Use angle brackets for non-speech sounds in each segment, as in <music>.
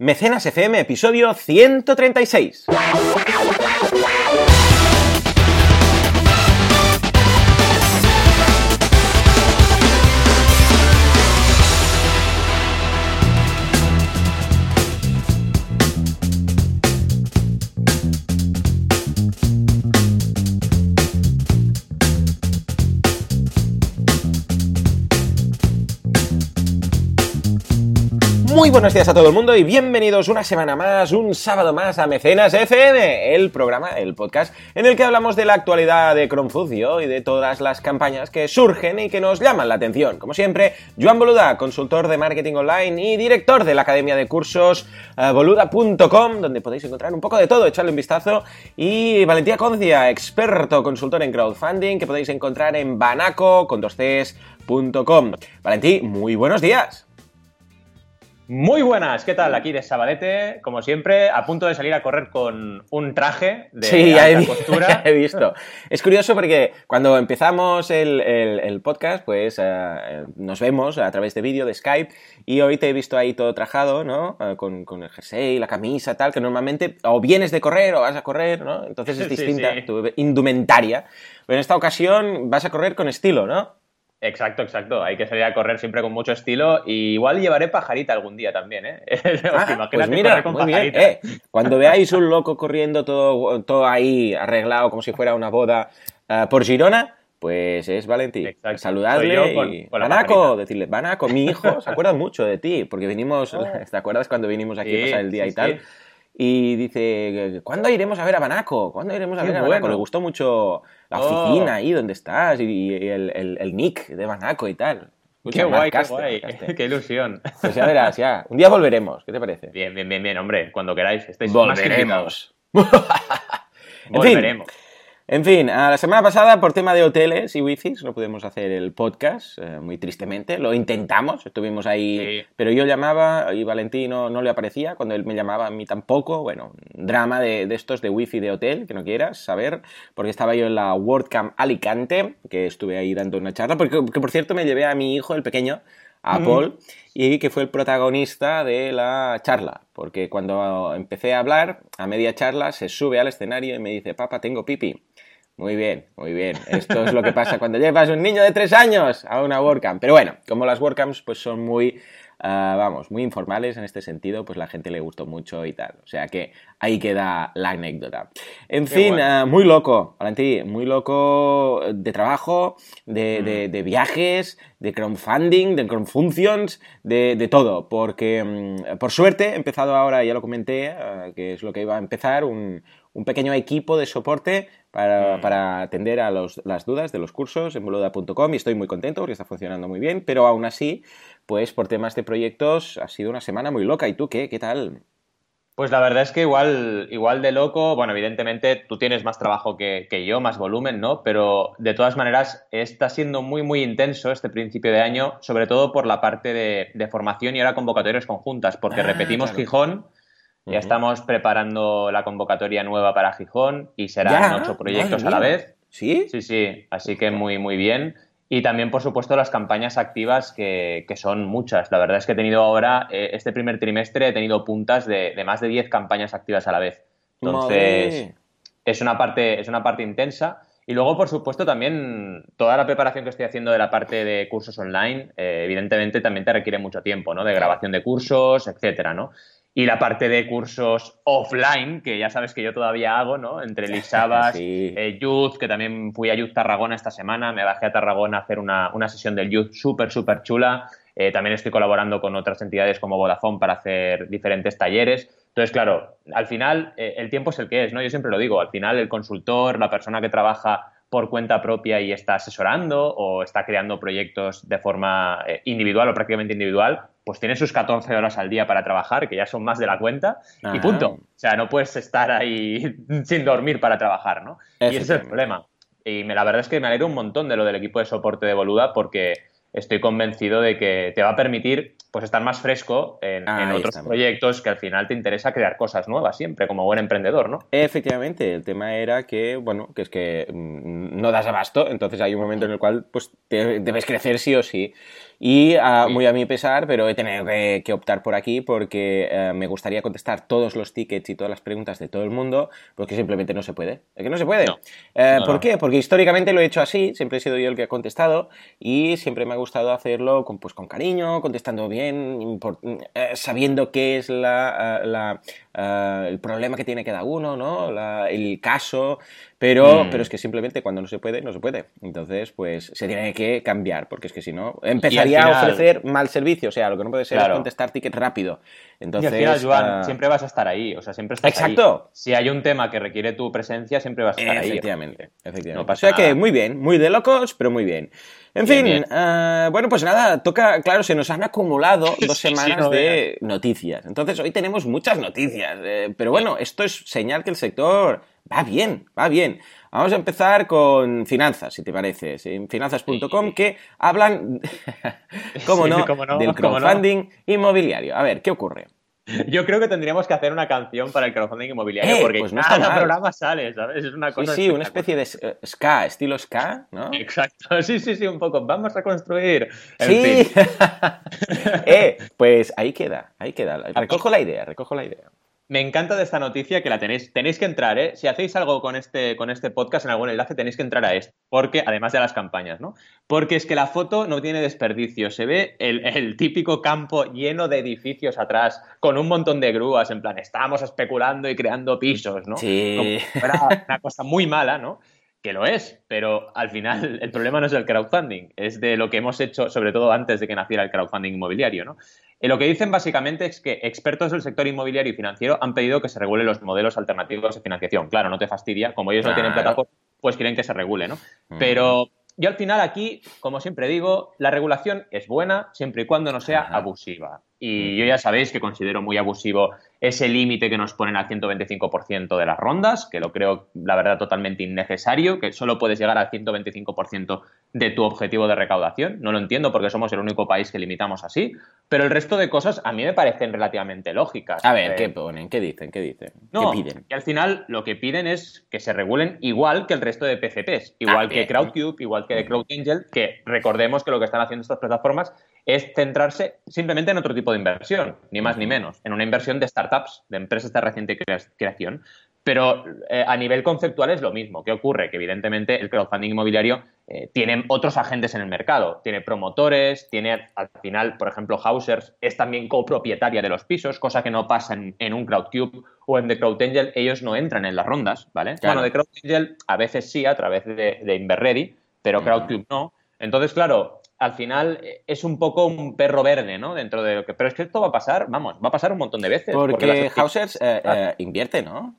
Mecenas FM, episodio 136. Buenos días a todo el mundo y bienvenidos una semana más, un sábado más a Mecenas FM, el programa, el podcast en el que hablamos de la actualidad de Cronfucio y de todas las campañas que surgen y que nos llaman la atención. Como siempre, Joan Boluda, consultor de marketing online y director de la academia de cursos uh, boluda.com, donde podéis encontrar un poco de todo, echarle un vistazo, y Valentía Concia, experto consultor en crowdfunding, que podéis encontrar en banaco con dos. Valentí, muy buenos días. Muy buenas, ¿qué tal? Aquí de Sabadete, como siempre, a punto de salir a correr con un traje de sí, alta he, costura. <laughs> he visto. Es curioso porque cuando empezamos el, el, el podcast, pues uh, nos vemos a través de vídeo, de Skype, y hoy te he visto ahí todo trajado, ¿no? Uh, con, con, el jersey, la camisa, tal, que normalmente o vienes de correr o vas a correr, ¿no? Entonces es distinta <laughs> Sí, sí. tu indumentaria. Pero en esta ocasión vas a correr con estilo, ¿no? Exacto, exacto. Hay que salir a correr siempre con mucho estilo. Y igual llevaré pajarita algún día también, ¿eh? <laughs> Ah, pues mira, muy bien. Eh, cuando veáis un loco corriendo todo, todo ahí arreglado como si fuera una boda uh, por Girona, pues es Valentí. Exacto. Yo con- y... con Banaco, decirle, Banaco, mi hijo, se acuerda mucho de ti, porque vinimos, <laughs> ¿te acuerdas cuando vinimos aquí a Sí, pasar el día sí, y tal? sí. Y dice, ¿cuándo iremos a ver a Banaco? ¿Cuándo iremos a Qué ver a Banaco? Le gustó mucho la Oh. oficina ahí donde estás y, y el, el- el nick de Banaco y tal. Qué guay, qué guay. <laughs> Qué ilusión. Pues ya verás, ya. Un día volveremos, ¿qué te parece? Bien, bien, bien, bien, hombre. Cuando queráis. Estáis más. Volveremos. <laughs> En fin, Volveremos. En fin, a la semana pasada por tema de hoteles y wifi no pudimos hacer el podcast, eh, muy tristemente. Lo intentamos, estuvimos ahí, Sí. pero yo llamaba y Valentino no le aparecía, cuando él me llamaba a mí tampoco. Bueno, drama de, de estos de wifi de hotel, que no quieras saber, porque estaba yo en la WordCamp Alicante, que estuve ahí dando una charla, porque que, por cierto me llevé a mi hijo, el pequeño, a Mm. Paul, y que fue el protagonista de la charla, porque cuando empecé a hablar, a media charla, se sube al escenario y me dice, papá, tengo pipi. Muy bien, muy bien. Esto es lo que pasa cuando llevas un niño de tres años a una WordCamp. Pero bueno, como las WordCamps pues son muy, ah, vamos, muy informales en este sentido, pues la gente le gustó mucho y tal. O sea que ahí queda la anécdota. En Qué fin, bueno. ah, muy loco, Valentí, muy loco de trabajo, de, Mm. de- de viajes, de crowdfunding, de crowdfunctions, de, de todo. Porque, mm, por suerte, he empezado ahora, ya lo comenté, ah, que es lo que iba a empezar, un, un pequeño equipo de soporte para, Mm. para atender a los- las dudas de los cursos en boluda.com y estoy muy contento porque está funcionando muy bien, pero aún así, pues por temas de proyectos ha sido una semana muy loca. ¿Y tú qué? ¿Qué tal? Pues la verdad es que igual, igual de loco, bueno, evidentemente tú tienes más trabajo que, que yo, más volumen, ¿no? Pero de todas maneras está siendo muy, muy intenso este principio de año, sobre todo por la parte de, de formación y ahora convocatorias conjuntas, porque Ah, claro. repetimos Gijón, ya estamos preparando la convocatoria nueva para Gijón y serán Ya, ocho proyectos a la vez. ¿Sí? Sí, sí, así que muy, muy bien. Y también, por supuesto, las campañas activas, que, que son muchas. La verdad es que he tenido ahora, eh, este primer trimestre, he tenido puntas de, de más de 10 campañas activas a la vez. Entonces, Madre. es una, parte, es una parte intensa. Y luego, por supuesto, también toda la preparación que estoy haciendo de la parte de cursos online, eh, evidentemente también te requiere mucho tiempo, ¿no? De grabación de cursos, etcétera, ¿no? Y la parte de cursos offline, que ya sabes que yo todavía hago, ¿no? Entre Lisabas, <laughs> Sí. eh, Youth, que también fui a Youth Tarragona esta semana, me bajé a Tarragona a hacer una, una sesión del Youth súper, súper chula. Eh, también estoy colaborando con otras entidades como Vodafone para hacer diferentes talleres. Entonces, claro, al final eh, el tiempo es el que es, ¿no? Yo siempre lo digo, al final el consultor, la persona que trabaja por cuenta propia y está asesorando o está creando proyectos de forma individual o prácticamente individual, pues tiene sus 14 horas al día para trabajar, que ya son más de la cuenta, y Ajá. punto. O sea, no puedes estar ahí <laughs> sin dormir para trabajar, ¿no? Y ese es el problema. Y me, la verdad es que me alegro un montón de lo del equipo de soporte de Boluda porque estoy convencido de que te va a permitir pues estar más fresco en, Ahí otros estamos. proyectos que al final te interesa crear cosas nuevas siempre, como buen emprendedor, ¿no? Efectivamente, el tema era que, bueno, que es que mm, no das abasto, entonces hay un momento en el cual pues te- debes crecer sí o sí. Y ah, Sí. muy a mi pesar, pero he tenido que, que optar por aquí porque eh, me gustaría contestar todos los tickets y todas las preguntas de todo el mundo, porque simplemente no se puede. Es que no se puede. No. Eh, No, ¿Por no. qué? Porque históricamente lo he hecho así, siempre he sido yo el que ha contestado y siempre me ha gustado hacerlo con, pues, con cariño, contestando bien, impor- eh, sabiendo qué es la, eh, la, eh, el problema que tiene cada uno, ¿no? La- el caso, pero, Mm. pero es que simplemente cuando no se puede, no se puede. Entonces, pues se tiene que cambiar, porque es que si no, empezaría final- ofrecer mal servicio, o sea, lo que no puede ser Claro. es contestar tickets rápido. Y Entonces, al final, Joan, ah, siempre vas a estar ahí, o sea, siempre estás Exacto. ahí. Si hay un tema que requiere tu presencia, siempre vas a estar ahí. Efectivamente, efectivamente. No o pasa sea que nada. muy bien, muy de locos, pero muy bien. En Bien, fin, bien. eh, bueno, pues nada, toca, claro, se nos han acumulado <laughs> dos sí, semanas no de noticias. Entonces, hoy tenemos muchas noticias, eh, pero bueno, esto es señal que el sector va bien, va bien. Vamos a empezar con finanzas, si te parece, sí, finanzas.com, que hablan, <laughs> <laughs> cómo Sí, no, del no. crowdfunding inmobiliario. A ver, ¿qué ocurre? <laughs> Yo creo que tendríamos que hacer una canción para el crowdfunding inmobiliario, Eh, porque pues no cada mal. programa sale, ¿sabes? Es una Sí, cosa sí, una espectacular. especie de eh, ska, estilo ska, ¿no? Exacto, <laughs> sí, sí, sí, un poco. Vamos a construir. En Sí. fin. <laughs> eh, pues ahí queda, ahí queda. Recojo la idea, recojo la idea. Me encanta de esta noticia que la tenéis, tenéis que entrar, ¿eh? Si hacéis algo con este, con este podcast en algún enlace, tenéis que entrar a esto, porque, además de las campañas, ¿no? Porque es que la foto no tiene desperdicio. Se ve el, el típico campo lleno de edificios atrás, con un montón de grúas, en plan, estamos especulando y creando pisos, ¿no? Sí. Como si fuera una cosa muy mala, ¿no? Que lo es, pero al final el problema no es el crowdfunding, es de lo que hemos hecho, sobre todo antes de que naciera el crowdfunding inmobiliario, ¿no? Eh, lo que dicen básicamente es que expertos del sector inmobiliario y financiero han pedido que se regulen los modelos alternativos de financiación. Claro, no te fastidia, como ellos no tienen plataforma, pues quieren que se regule, ¿no? Mm. Pero yo al final aquí, como siempre digo, la regulación es buena siempre y cuando no sea Ajá. abusiva. Y yo ya sabéis que considero muy abusivo ese límite que nos ponen al 125% de las rondas, que lo creo, la verdad, totalmente innecesario, que solo puedes llegar al 125% de tu objetivo de recaudación. No lo entiendo porque somos el único país que limitamos así, pero el resto de cosas a mí me parecen relativamente lógicas. A ver, Eh, ¿qué ponen? ¿Qué dicen? ¿Qué dicen? no, ¿Qué piden? y al final lo que piden es que se regulen igual que el resto de PCPs, igual Ah, que bien. Crowdcube, igual que CrowdAngel, que recordemos que lo que están haciendo estas plataformas es centrarse simplemente en otro tipo de inversión, ni más ni menos, en una inversión de startups, de empresas de reciente crea- creación. Pero eh, a nivel conceptual es lo mismo. ¿Qué ocurre? Que evidentemente el crowdfunding inmobiliario eh, tiene otros agentes en el mercado. Tiene promotores, tiene al final, por ejemplo, Hausers es también copropietaria de los pisos, cosa que no pasa en, en un Crowdcube o en The CrowdAngel. Ellos no entran en las rondas, ¿vale? Claro. Bueno, de CrowdAngel a veces sí, a través de, de Inverready, pero. Crowdcube no. Entonces, claro, al final eh, es un poco un perro verde, ¿no? Dentro de lo que. Pero es que esto va a pasar, vamos, va a pasar un montón de veces. Porque las- Hausers eh, eh, invierte, ¿no?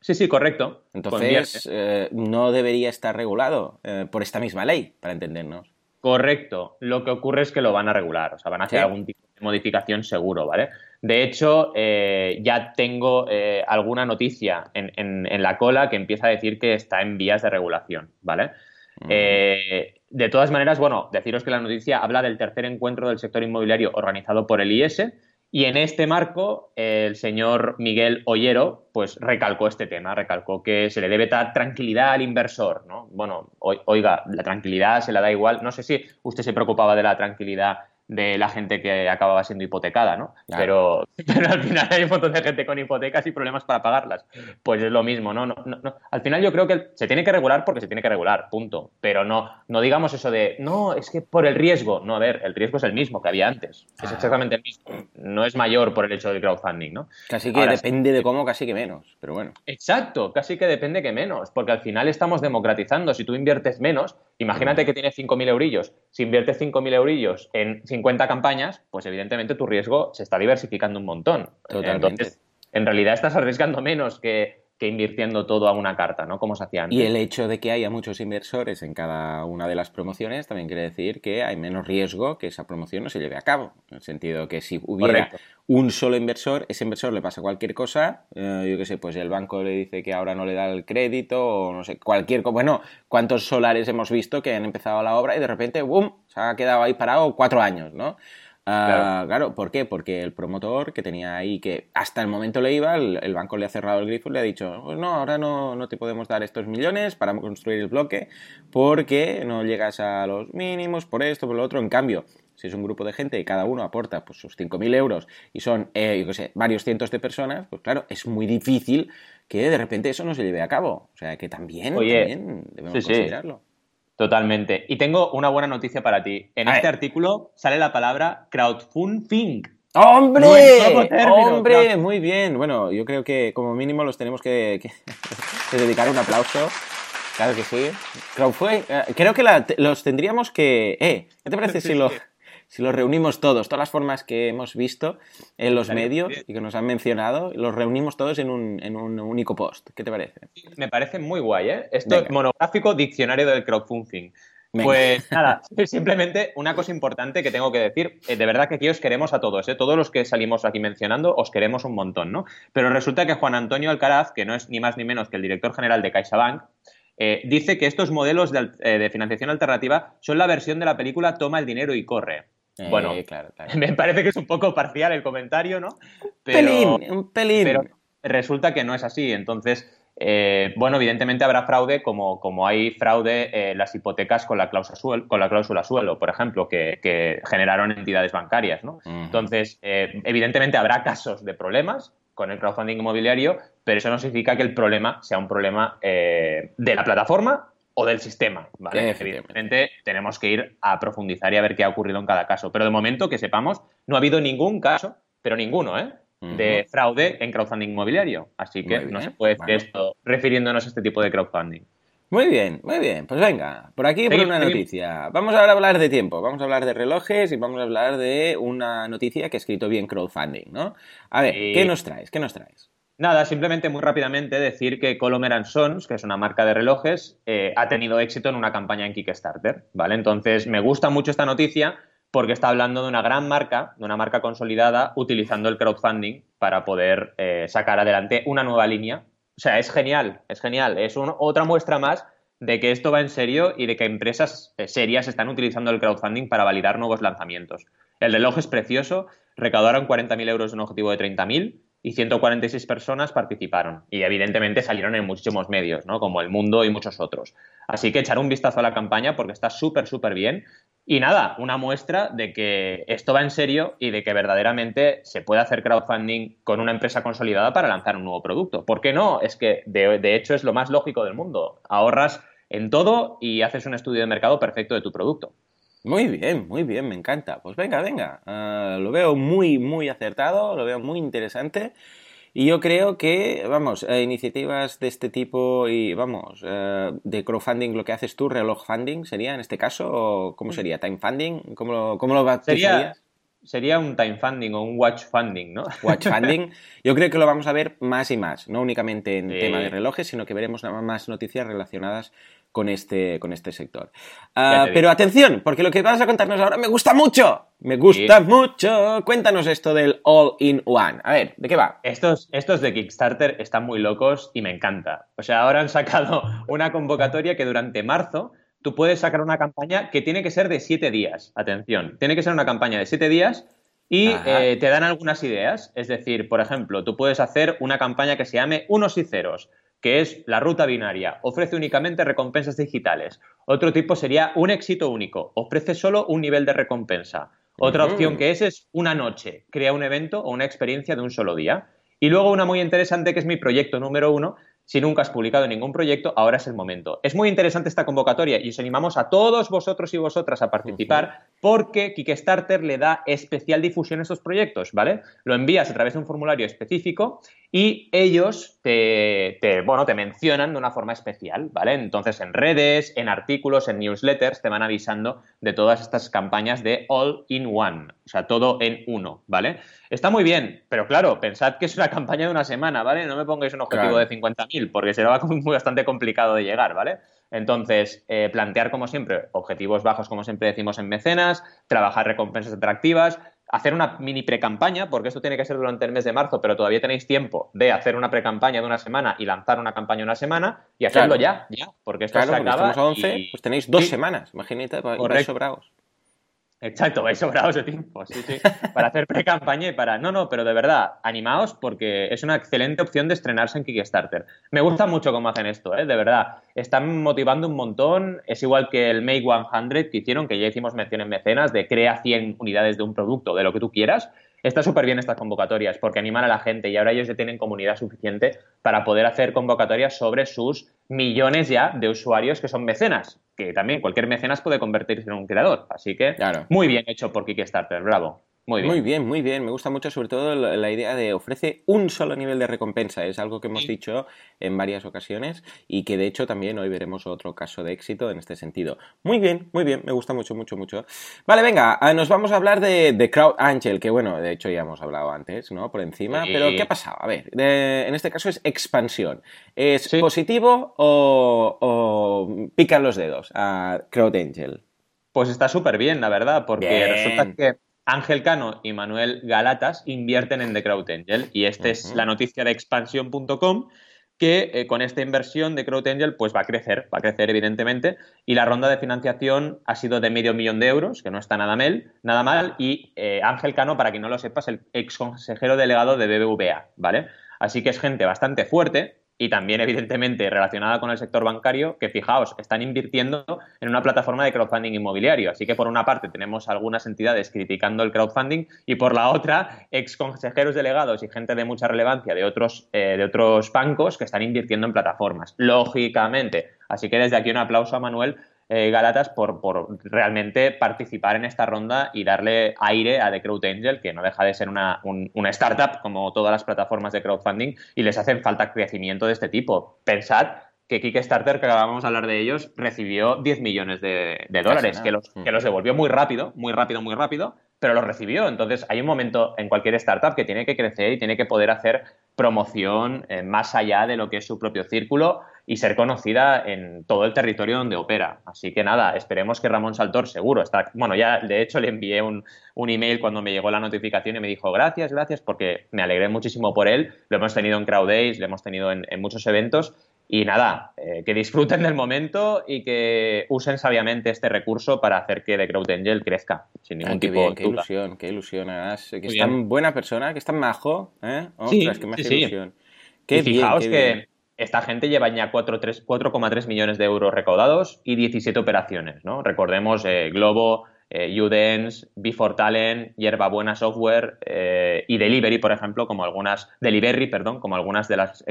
Sí, sí, correcto. Entonces, eh, no debería estar regulado por esta misma ley, para entendernos. Correcto. Lo que ocurre es que lo van a regular, o sea, van a hacer Sí. algún tipo de modificación seguro, ¿vale? De hecho, eh, ya tengo eh, alguna noticia en, en- en la cola que empieza a decir que está en vías de regulación, ¿vale? Mm. Eh, de todas maneras, bueno, deciros que la noticia habla del tercer encuentro del sector inmobiliario organizado por el IS y en este marco el señor Miguel Ollero pues recalcó este tema, recalcó que se le debe dar tranquilidad al inversor, ¿no? Bueno, oi- oiga, la tranquilidad se la da igual, no sé si usted se preocupaba de la tranquilidad de la gente que acababa siendo hipotecada, ¿no? Claro. Pero, <laughs> pero al final hay un montón de gente con hipotecas y problemas para pagarlas. Pues es lo mismo, ¿no? No, no, no. Al final yo creo que se tiene que regular porque se tiene que regular, punto. Pero no, no digamos eso de, no, es que por el riesgo. No, a ver, el riesgo es el mismo que había antes. Es Ah. exactamente el mismo. No es mayor por el hecho del crowdfunding, ¿no? Casi que Ahora depende de cómo, casi que menos. Pero bueno. Exacto, casi que depende que menos, porque al final estamos democratizando. Si tú inviertes menos, imagínate que tienes 5.000 eurillos. Si inviertes 5.000 eurillos en 50 campañas, pues evidentemente tu riesgo se está diversificando un montón. Totalmente. Entonces, en realidad estás arriesgando menos que, que invirtiendo todo a una carta, ¿no? Como se hacía antes. Y el hecho de que haya muchos inversores en cada una de las promociones también quiere decir que hay menos riesgo que esa promoción no se lleve a cabo. En el sentido que si hubiera Correcto. un solo inversor, ese inversor le pasa cualquier cosa, eh, yo qué sé, pues el banco le dice que ahora no le da el crédito o no sé, cualquier cosa. Bueno, ¿cuántos solares hemos visto que han empezado la obra y de repente, ¡boom!, se ha quedado ahí parado cuatro años, ¿no? Ah, claro. ¿por qué? Porque el promotor que tenía ahí, que hasta el momento le iba, el, banco le ha cerrado el grifo y le ha dicho, pues no, ahora no, no, te podemos dar estos millones para construir el bloque porque no llegas a los mínimos, por esto, por lo otro. En cambio, si es un grupo de gente y cada uno aporta pues, sus 5.000 euros y son, eh, yo qué sé, varios cientos de personas, pues claro, es muy difícil que de repente eso no se lleve a cabo. O sea, que también, debemos considerarlo. Totalmente. Y tengo una buena noticia para ti. En este artículo sale la palabra crowdfunding. ¡Hombre! ¡Hombre! Muy bien. Bueno, yo creo que como mínimo los tenemos que, <laughs> dedicar un aplauso. Claro que sí. Crowdfunding. Eh, creo que los tendríamos que. Eh, ¿Qué te parece si <laughs> lo, si los reunimos todos, todas las formas que hemos visto en los medios y que nos han mencionado, los reunimos todos en un, en un único post. ¿Qué te parece? Me parece muy guay, ¿eh? Esto es monográfico diccionario del crowdfunding. Pues <laughs> nada, simplemente una cosa importante que tengo que decir, eh, de verdad que aquí os queremos a todos, ¿eh? todos los que salimos aquí mencionando, os queremos un montón, ¿no? Pero resulta que Juan Antonio Alcaraz, que no es ni más ni menos que el director general de CaixaBank, eh, dice que estos modelos de, de, financiación alternativa son la versión de la película Toma el dinero y corre. Bueno, <laughs> claro, me parece que es un poco parcial el comentario, ¿no? Pero, pelín, un pelín. Pero resulta que no es así. Entonces, eh, bueno, evidentemente habrá fraude como, como hay fraude en las hipotecas con la, cláusula suelo, con la cláusula suelo, por ejemplo, que, generaron entidades bancarias, ¿no? Entonces, eh, evidentemente habrá casos de problemas con el crowdfunding inmobiliario, pero eso no significa que el problema sea un problema eh, de la plataforma o del sistema, ¿vale? Evidentemente tenemos que ir a profundizar y a ver qué ha ocurrido en cada caso. Pero de momento, que sepamos, no ha habido ningún caso, pero ninguno, ¿eh? de fraude en crowdfunding inmobiliario. Así que no se puede decir esto refiriéndonos a este tipo de crowdfunding. Muy bien, muy bien. Pues venga, por aquí por una noticia. Vamos ahora a hablar de tiempo, vamos a hablar de relojes y vamos a hablar de una noticia que ha escrito bien crowdfunding, ¿no? A ver, ¿qué nos traes? ¿Qué nos traes? Nada, simplemente muy rápidamente decir que Colomer Sons, que es una marca de relojes, eh, ha tenido éxito en una campaña en Kickstarter, ¿vale? Entonces, me gusta mucho esta noticia porque está hablando de una gran marca, de una marca consolidada, utilizando el crowdfunding para poder eh, sacar adelante una nueva línea. O sea, es genial, es genial. Es otra muestra más de que esto va en serio y de que empresas eh, serias están utilizando el crowdfunding para validar nuevos lanzamientos. El reloj es precioso, recaudaron 40.000 euros de un objetivo de 30.000 y 146 personas participaron. Y evidentemente salieron en muchísimos medios, ¿no? Como El Mundo y muchos otros. Así que echar un vistazo a la campaña porque está súper, súper bien. Y nada, una muestra de que esto va en serio y de que verdaderamente se puede hacer crowdfunding con una empresa consolidada para lanzar un nuevo producto. ¿Por qué no? Es que de, de hecho es lo más lógico del mundo. Ahorras en todo y haces un estudio de mercado perfecto de tu producto. Muy bien, muy bien, me encanta. Pues venga, venga. Ah, lo veo muy, muy acertado, lo veo muy interesante. Y yo creo que, vamos, eh, iniciativas de este tipo y, vamos, eh, de crowdfunding, lo que haces tú, reloj funding, ¿sería en este caso? ¿O ¿Cómo sería? ¿Time funding? ¿Cómo lo, cómo lo sería, sería un time funding o un watch funding, ¿no? Watch <laughs> funding. Yo creo que lo vamos a ver más y más, no únicamente en tema de relojes, sino que veremos más noticias relacionadas con este, con este sector. Ah, pero atención, porque lo que vas a contarnos ahora me gusta mucho. Me gusta mucho. Cuéntanos esto del All-in-One. A ver, ¿de qué va? Estos, estos de Kickstarter están muy locos y me encanta. O sea, ahora han sacado <laughs> una convocatoria que durante marzo tú puedes sacar una campaña que tiene que ser de siete días. Atención, tiene que ser una campaña de siete días y eh, te dan algunas ideas. Es decir, por ejemplo, tú puedes hacer una campaña que se llame unos y ceros que es la ruta binaria, ofrece únicamente recompensas digitales. Otro tipo sería un éxito único, ofrece solo un nivel de recompensa. Otra opción que es es una noche, crea un evento o una experiencia de un solo día. Y luego una muy interesante que es mi proyecto número uno, si nunca has publicado ningún proyecto, ahora es el momento. Es muy interesante esta convocatoria y os animamos a todos vosotros y vosotras a participar porque Kickstarter le da especial difusión a estos proyectos, ¿vale? Lo envías a través de un formulario específico y ellos te, bueno, te mencionan de una forma especial, ¿vale? Entonces en redes, en artículos, en newsletters te van avisando de todas estas campañas de all in one, o sea, todo en uno, ¿vale? Está muy bien, pero claro, pensad que es una <laughs> campaña de una semana, ¿vale? No me pongáis un objetivo de 50.000 porque será <laughs> muy, bastante complicado de llegar, ¿vale? Entonces, eh, plantear como siempre objetivos bajos, como siempre decimos en mecenas, trabajar recompensas atractivas, hacer una mini pre-campaña, porque esto tiene que ser durante el mes de marzo, pero todavía tenéis tiempo de hacer una pre-campaña de una semana y lanzar una campaña de una semana y hacerlo ya, ya, porque esto se acaba. a 11, pues tenéis dos semanas, imagínate, bravos. Exacto, vais sobrados de tiempo, sí, sí, para hacer pre-campaña y para... No, no, pero de verdad, animaos porque es una excelente opción de estrenarse en Kickstarter. Me gusta mucho cómo hacen esto, ¿eh? de verdad. Están motivando un montón, es igual que el Make 100 que hicieron, que ya hicimos mención en mecenas, de crea 100 unidades de un producto, de lo que tú quieras. Está súper bien estas convocatorias porque animan a la gente y ahora ellos ya tienen comunidad suficiente para poder hacer convocatorias sobre sus millones ya de usuarios que son mecenas, que también cualquier mecenas puede convertirse en un creador. Así que muy bien hecho por Kickstarter, bravo. Muy bien. Muy bien, muy bien. Me gusta mucho sobre todo la, idea de ofrece un solo nivel de recompensa. Es algo que hemos dicho en varias ocasiones y que de hecho también hoy veremos otro caso de éxito en este sentido. Muy bien, muy bien. Me gusta mucho, mucho, mucho. Vale, venga, ah, nos vamos a hablar de, de Crowd Angel, que bueno, de hecho ya hemos hablado antes, ¿no? Por encima. Pero ¿qué ha pasado? A ver, en este caso es expansión. ¿Es positivo o, o pican los dedos a Crowd Angel? Pues está súper bien, la verdad, porque resulta que Ángel Cano y Manuel Galatas invierten en The Crowd Angel y esta es la noticia de expansión.com que eh, con esta inversión de Crowd Angel pues va a crecer, va a crecer evidentemente y la ronda de financiación ha sido de medio millón de euros, que no está nada mal, nada mal y eh, Ángel Cano, para quien no lo sepas, el ex consejero delegado de BBVA, ¿vale? Así que es gente bastante fuerte y también, evidentemente, relacionada con el sector bancario, que fijaos, están invirtiendo en una plataforma de crowdfunding inmobiliario. Así que, por una parte, tenemos algunas entidades criticando el crowdfunding y, por la otra, ex consejeros delegados y gente de mucha relevancia de otros, eh, de otros bancos que están invirtiendo en plataformas. Lógicamente. Así que, desde aquí, un aplauso a Manuel eh, Galatas por, por, realmente participar en esta ronda y darle aire a The Crowd Angel, que no deja de ser una, una, startup como todas las plataformas de crowdfunding y les hacen falta crecimiento de este tipo. Pensad que Kickstarter, que acabamos de hablar de ellos, recibió 10 millones de, dólares, que los, que los devolvió muy rápido, muy rápido, muy rápido, pero los recibió. Entonces hay un momento en cualquier startup que tiene que crecer y tiene que poder hacer promoción eh, más allá de lo que es su propio círculo y ser conocida en todo el territorio donde opera. Así que nada, esperemos que Ramón Saltor seguro está. Bueno, ya de hecho le envié un, un email cuando me llegó la notificación y me dijo gracias, gracias, porque me alegré muchísimo por él. Lo hemos tenido en Crowd Days, lo hemos tenido en, muchos eventos. Y nada, eh, que disfruten del momento y que usen sabiamente este recurso para hacer que The Crowd Angel crezca, sin ningún tipo de Qué ilusión, qué ilusión, Que es tan buena persona, que es tan majo, ¿eh? Ostras, que me hace ilusión. Qué fijaos que esta gente lleva ya 4,3 millones de euros recaudados y 17 operaciones, ¿no? Recordemos eh, Globo, eh, Udens, Before Talent, Hierba Buena Software eh, y Delivery, por ejemplo, como algunas, Delivery, perdón, como algunas de las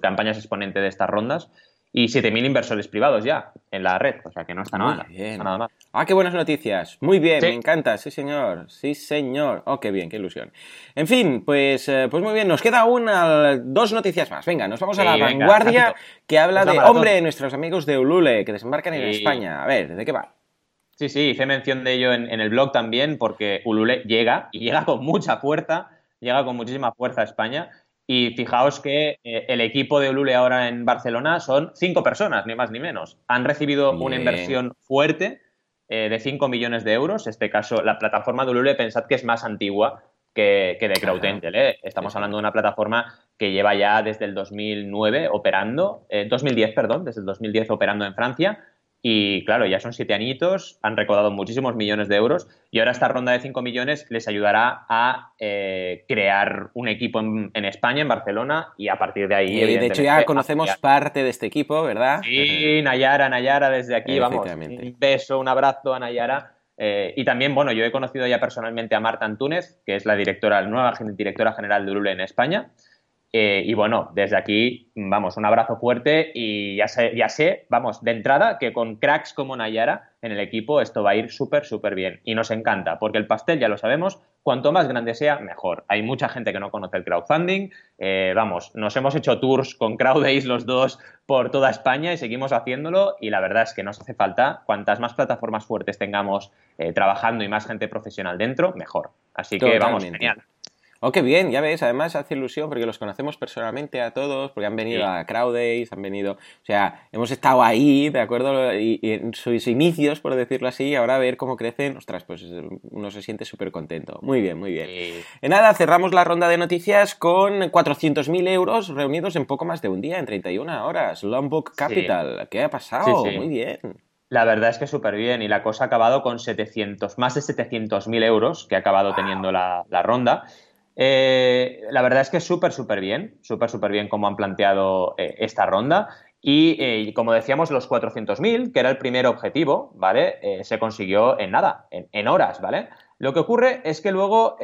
campañas exponentes de estas rondas y 7.000 inversores privados ya en la red, o sea que no está nada, nada mal. Ah, qué buenas noticias. Muy bien, me encanta, sí señor, sí señor. Oh, qué bien, qué ilusión. En fin, pues, eh, pues muy bien, nos queda una, dos noticias más. Venga, nos vamos a la vanguardia que habla de, hombre, nuestros amigos de Ulule que desembarcan en España. A ver, ¿de qué va? Sí, sí, hice mención de ello en, en el blog también porque Ulule llega y llega con mucha fuerza, llega con muchísima fuerza a España y fijaos que eh, el equipo de Ulule ahora en Barcelona son cinco personas, ni más ni menos. Han recibido una inversión fuerte eh, de 5 millones de euros. En este caso, la plataforma de Ulule, pensad que es más antigua que, que de CrowdAngel. ¿eh? Estamos hablando de una plataforma que lleva ya desde el 2009 operando, 2010, perdón, desde el 2010 operando en Francia y claro, ya son siete añitos, han recaudado muchísimos millones de euros y ahora esta ronda de cinco millones les ayudará a eh, crear un equipo en, España, en Barcelona, y a partir de ahí. de hecho, ya conocemos parte de este equipo, ¿verdad? Sí, Nayara, Nayara, desde aquí, vamos. Un beso, un abrazo a Nayara. Eh, y también, bueno, yo he conocido ya personalmente a Marta Antúnez, que es la directora, la nueva directora general de Lule en España. Eh, y bueno, desde aquí, vamos, un abrazo fuerte y ya sé, ya sé, vamos, de entrada que con cracks como Nayara en el equipo esto va a ir súper, súper bien. Y nos encanta, porque el pastel, ya lo sabemos, cuanto más grande sea, mejor. Hay mucha gente que no conoce el crowdfunding. Eh, vamos, nos hemos hecho tours con CrowdAce los dos por toda España y seguimos haciéndolo. Y la verdad es que nos hace falta, cuantas más plataformas fuertes tengamos eh, trabajando y más gente profesional dentro, mejor. Así que vamos, genial. Oh, qué bien, ya ves, además hace ilusión porque los conocemos personalmente a todos, porque han venido a Crowdays, han venido, o sea, hemos estado ahí, ¿de acuerdo? Y, en sus inicios, por decirlo así, ahora a ver cómo crecen, ostras, pues uno se siente súper contento. Muy bien, muy bien. En nada, cerramos la ronda de noticias con 400.000 euros reunidos en poco más de un día, en 31 horas. Lombok Capital, ¿qué ha pasado? Muy bien. La verdad es que súper bien y la cosa ha acabado con 700, más de 700.000 euros que ha acabado teniendo la, ronda. Eh, la verdad es que súper, súper bien, súper, súper bien cómo han planteado eh, esta ronda. Y eh, como decíamos, los 400.000, que era el primer objetivo, ¿vale? se consiguió en nada, en, horas, ¿vale? Lo que ocurre es que luego,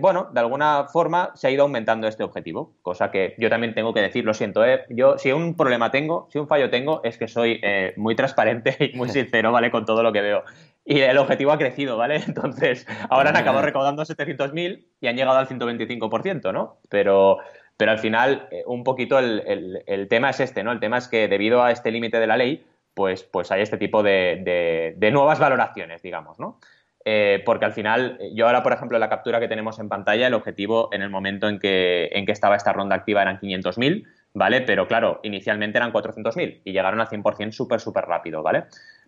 bueno, de alguna forma se ha ido aumentando este objetivo, cosa que yo también tengo que decir, lo siento, yo si un problema tengo, si un fallo tengo, es que soy muy transparente <laughs> y muy <laughs> sincero, ¿vale? Con todo lo que veo. Y el objetivo ha crecido, ¿vale? <laughs> Entonces, ahora han acabado recaudando 700.000 y han llegado al 125%, ¿no? Pero, pero al final, eh, un poquito el, el, tema es este, ¿no? El tema es que debido a este límite de la ley, pues, pues hay este tipo de, de, de nuevas valoraciones, digamos, ¿no? Eh, porque al final, yo ahora, por ejemplo, la captura que tenemos en pantalla, el objetivo en el momento en que, en que estaba esta ronda activa eran 500.000, ¿vale? Pero claro, inicialmente eran 400.000 y llegaron al 100% súper, súper rápido, ¿vale?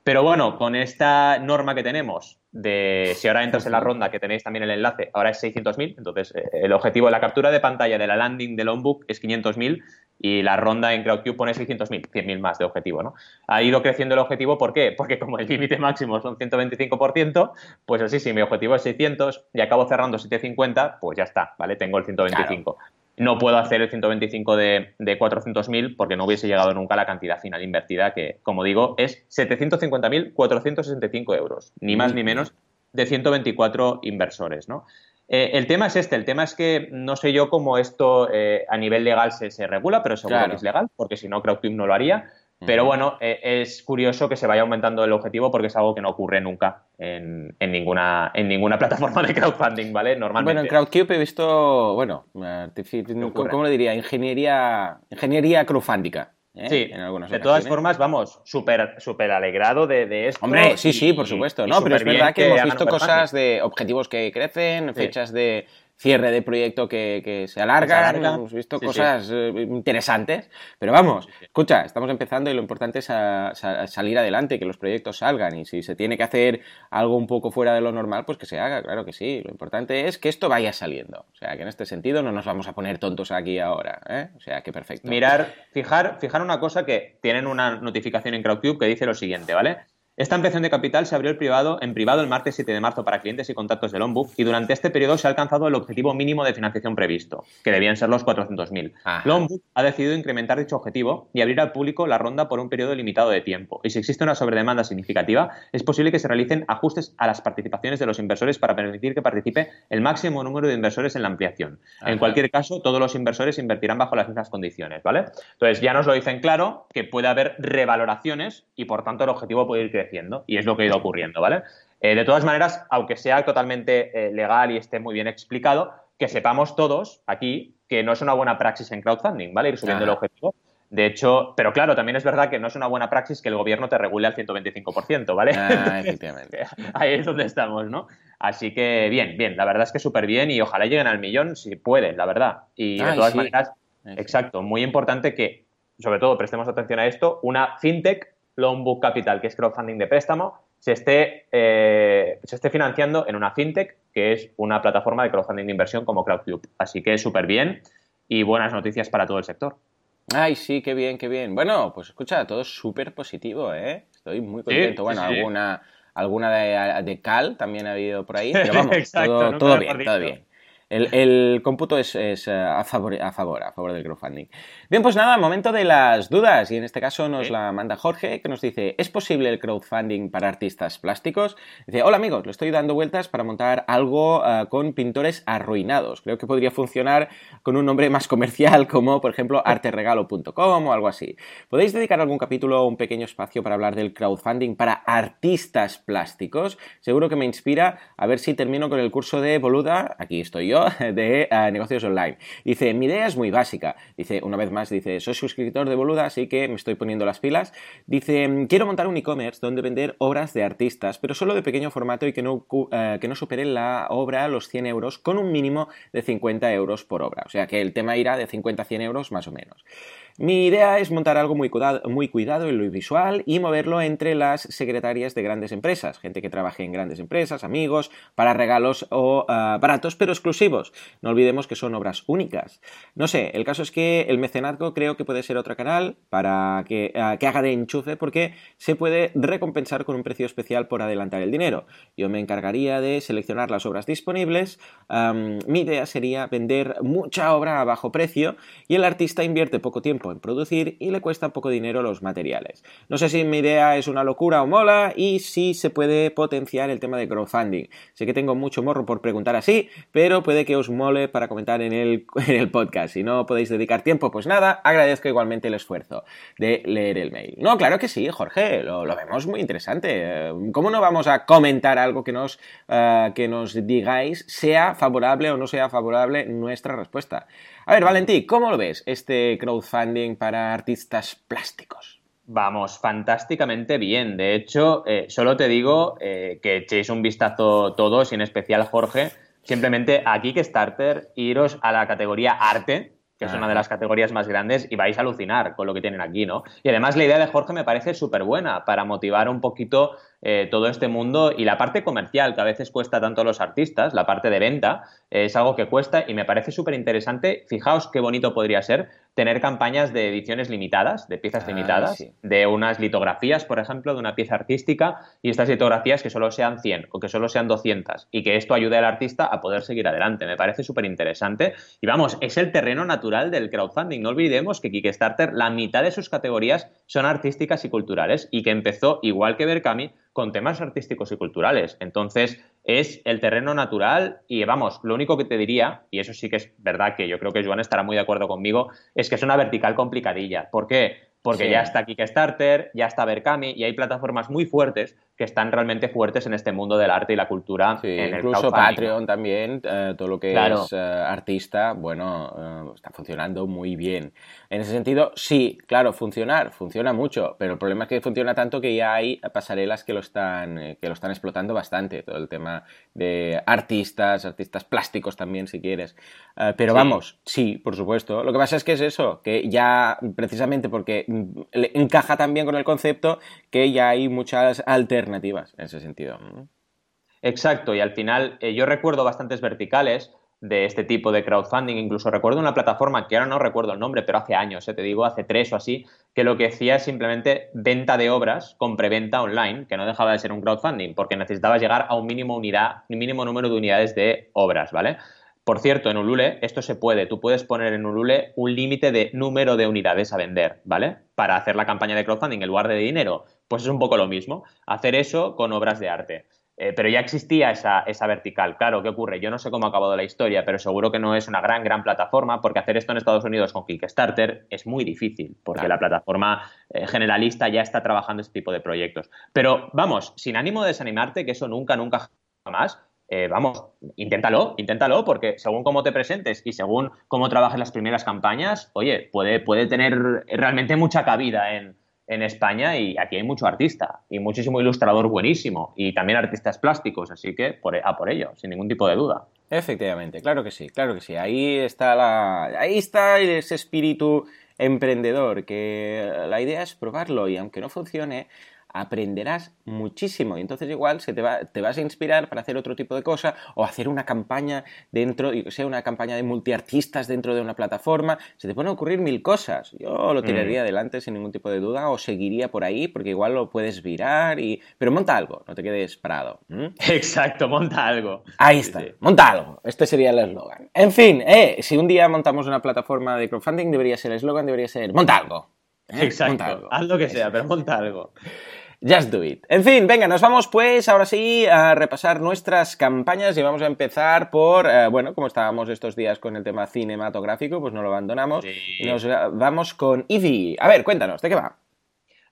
Pero bueno, con esta norma que tenemos de si ahora entras en la ronda, que tenéis también el enlace, ahora es 600.000, entonces eh, el objetivo de la captura de pantalla de la landing del onbook es 500.000 y la ronda en CrowdCube pone 600.000, 100.000 más de objetivo, ¿no? Ha ido creciendo el objetivo, ¿por qué? Porque como el límite máximo son 125%, pues así, si mi objetivo es 600 y acabo cerrando 750, pues ya está, ¿vale? Tengo el 125. No puedo hacer el 125 de, de 400.000 porque no hubiese llegado nunca a la cantidad final invertida, que, como digo, es 750.465 euros, ni más ni menos de 124 inversores, ¿no? Eh, el tema es este, el tema es que no sé yo cómo esto eh, a nivel legal se, se, regula, pero seguro que es legal, porque si no, CrowdTube no lo haría. Pero bueno, eh, es curioso que se vaya aumentando el objetivo porque es algo que no ocurre nunca en, en, ninguna, en ninguna <laughs> plataforma de crowdfunding, ¿vale? Normalmente. Bueno, en CrowdCube he visto, bueno, ¿cómo, le diría? Ingeniería, ingeniería crowdfundica. ¿eh? Sí, en de todas formas, vamos, súper super alegrado de, de, esto. Hombre, sí, sí, por supuesto, ¿no? Pero es verdad que, hemos visto cosas de objetivos que crecen, fechas de cierre de proyecto que, se, alarga, hemos visto cosas eh, interesantes, pero vamos, escucha, estamos empezando y lo importante es salir adelante, que los proyectos salgan y si se tiene que hacer algo un poco fuera de lo normal, pues que se haga, claro que sí, lo importante es que esto vaya saliendo, o sea, que en este sentido no nos vamos a poner tontos aquí ahora, ¿eh? o sea, que perfecto. Mirar, fijar, fijar una cosa que tienen una notificación en CrowdCube que dice lo siguiente, ¿vale? Esta ampliación de capital se abrió el privado, en privado el martes 7 de marzo para clientes y contactos del Onbook y durante este periodo se ha alcanzado el objetivo mínimo de financiación previsto, que debían ser los 400.000. El Onbook ha decidido incrementar dicho objetivo y abrir al público la ronda por un periodo limitado de tiempo. Y si existe una sobredemanda significativa, es posible que se realicen ajustes a las participaciones de los inversores para permitir que participe el máximo número de inversores en la ampliación. En cualquier caso, todos los inversores invertirán bajo las mismas condiciones, ¿vale? Entonces, ya nos lo dicen claro que puede haber revaloraciones y por tanto el objetivo puede ir creciendo y es lo que ha ido ocurriendo, ¿vale? Eh, de todas maneras, aunque sea totalmente eh, legal y esté muy bien explicado, que sepamos todos aquí que no es una buena praxis en crowdfunding, ¿vale? Ir subiendo el objetivo. De hecho, pero claro, también es verdad que no es una buena praxis que el gobierno te regule al 125%, ¿vale? Ah, efectivamente. <laughs> Ahí es donde estamos, ¿no? Así que bien, bien, la verdad es que súper bien y ojalá lleguen al millón si pueden, la verdad. Y de todas maneras, exacto, muy importante que, sobre todo, prestemos atención a esto, una fintech Loan Book Capital, que es crowdfunding de préstamo, se esté, eh, se esté financiando en una fintech, que es una plataforma de crowdfunding de inversión como CrowdCube. Así que súper bien y buenas noticias para todo el sector. Ay, sí, qué bien, qué bien. Bueno, pues escucha, todo súper positivo, ¿eh? Estoy muy contento. bueno, alguna, alguna de, cal también ha habido por ahí, pero vamos, <laughs> todo bien, todo bien. El, cómputo es, eh, a, favor, a, favor, a favor del crowdfunding. Bien, pues nada, momento de las dudas. Y en este caso nos la manda Jorge, que nos dice: ¿Es posible el crowdfunding para artistas plásticos? Dice: Hola amigos, lo estoy dando vueltas para montar algo eh, con pintores arruinados. Creo que podría funcionar con un nombre más comercial, <laughs> como por ejemplo arteregalo.com o algo así. ¿Podéis dedicar algún capítulo o un pequeño espacio para hablar del crowdfunding para artistas plásticos? Seguro que me inspira a ver si termino con el curso de Boluda. Aquí estoy yo <laughs> de eh, negocios online. Dice, mi idea es muy básica. Dice, una vez más, dice, soy suscriptor de Boluda, así que me estoy poniendo las pilas. Dice, quiero montar un e-commerce donde vender obras de artistas, pero solo de pequeño formato y que no, eh, que no supere la obra los 100 euros con un mínimo de 50 euros por obra. O sea que el tema irá de 50 a 100 euros más o menos. Mi idea es montar algo muy cuidado, muy cuidado en lo visual y moverlo entre las secretarias de grandes empresas, gente que trabaje en grandes empresas, amigos, para regalos o ah, baratos pero exclusivos. No olvidemos que son obras únicas. No sé, el caso es que el mecenazgo creo que puede ser otro canal para que, ah, que haga de enchufe porque se puede recompensar con un precio especial por adelantar el dinero. Yo me encargaría de seleccionar las obras disponibles. mi idea sería vender mucha obra a bajo precio y el artista invierte poco tiempo en producir y le cuesta poco dinero los materiales. No sé si mi idea es una locura o mola y si se puede potenciar el tema de crowdfunding. Sé que tengo mucho morro por preguntar así, pero puede que os mole para comentar en el, <laughs> en el podcast. Si no podéis dedicar tiempo, pues nada, agradezco igualmente el esfuerzo de leer el mail. No, claro que sí, Jorge, lo, vemos muy interesante. Eh, ¿Cómo no vamos a comentar algo que nos, eh, que nos digáis, sea favorable o no sea favorable nuestra respuesta? A ver, Valentí, ¿cómo lo ves este crowdfunding para artistas plásticos? Vamos, fantásticamente bien. De hecho, eh, solo te digo eh, que echéis un vistazo todos y en especial Jorge. Simplemente a Kickstarter, iros a la categoría arte, que es una de las categorías más grandes, y vais a alucinar con lo que tienen aquí, ¿no? Y además la idea de Jorge me parece súper buena para motivar un poquito eh, todo este mundo y la parte comercial, que a veces cuesta tanto a los artistas, la parte de venta, es algo que cuesta y me parece súper interesante. Fijaos qué bonito podría ser tener campañas de ediciones limitadas, de piezas ah, limitadas, de unas litografías, por ejemplo, de una pieza artística y estas litografías que solo sean 100 o que solo sean 200 y que esto ayude al artista a poder seguir adelante. Me parece súper interesante. Y vamos, es el terreno natural del crowdfunding. No olvidemos que Kickstarter, la mitad de sus categorías son artísticas y culturales y que empezó, igual que Berkami, con temas artísticos y culturales. Entonces, es el terreno natural y vamos, lo único que te diría, y eso sí que es verdad que yo creo que Joan estará muy de acuerdo conmigo, es que es una vertical complicadilla. ¿Por qué? Porque ya está Kickstarter, ya está Berkami y hay plataformas muy fuertes que están realmente fuertes en este mundo del arte y la cultura. incluso Patreon también, eh, todo lo que es eh, artista, bueno, eh, está funcionando muy bien. En ese sentido, sí, claro, funcionar, funciona mucho, pero el problema es que funciona tanto que ya hay pasarelas que lo están, que lo están explotando bastante, todo el tema de artistas, artistas plásticos también, si quieres. pero vamos, sí, por supuesto. Lo que pasa es que es eso, que ya precisamente porque mm, encaja también con el concepto que ya hay muchas alternativas alternativas en ese sentido. Exacto, y al final eh, yo recuerdo bastantes verticales de este tipo de crowdfunding, incluso recuerdo una plataforma que ahora no recuerdo el nombre, pero hace años, eh, te digo, hace tres o así, que lo que hacía es simplemente venta de obras con preventa online, que no dejaba de ser un crowdfunding, porque necesitaba llegar a un mínimo unidad, un mínimo número de unidades de obras, ¿vale? Por cierto, en Ulule esto se puede. Tú puedes poner en Ulule un límite de número de unidades a vender, ¿vale? Para hacer la campaña de crowdfunding en lugar de dinero. Pues es un poco lo mismo. Hacer eso con obras de arte. Eh, pero ya existía esa, vertical. Claro, ¿qué ocurre? Yo no sé cómo ha acabado la historia, pero seguro que no es una gran, gran plataforma, porque hacer esto en Estados Unidos con Kickstarter es muy difícil, porque la plataforma eh, generalista ya está trabajando este tipo de proyectos. Pero vamos, sin ánimo de desanimarte, que eso nunca, nunca jamás, eh, vamos, inténtalo, inténtalo, porque según cómo te presentes y según cómo trabajes las primeras campañas, oye, puede, puede tener realmente mucha cabida en, España y aquí hay mucho artista y muchísimo ilustrador buenísimo y también artistas plásticos, así que por, a por ello, sin ningún tipo de duda. Efectivamente, claro que sí, claro que sí. Ahí está la, ahí está ese espíritu emprendedor que la idea es probarlo y aunque no funcione, aprenderás muchísimo y entonces igual se te, va, te vas a inspirar para hacer otro tipo de cosa o hacer una campaña dentro, yo sea, una campaña de multiartistas dentro de una plataforma, se te pueden ocurrir mil cosas. Yo lo tiraría mm. adelante sin ningún tipo de duda o seguiría por ahí porque igual lo puedes virar y... Pero monta algo, no te quedes parado. <laughs> Exacto, monta algo. Ahí está, monta algo. Este sería el eslogan. En fin, eh, si un día montamos una plataforma de crowdfunding debería ser el eslogan, debería ser monta algo. ¿eh? Exacto, haz lo que sea, pero monta algo. Just do it. En fin, venga, nos vamos pues ahora sí a repasar nuestras campañas y vamos a empezar por, eh, bueno, como estábamos estos días con el tema cinematográfico, pues no lo abandonamos y nos vamos con Eevee. A ver, cuéntanos, ¿de qué va?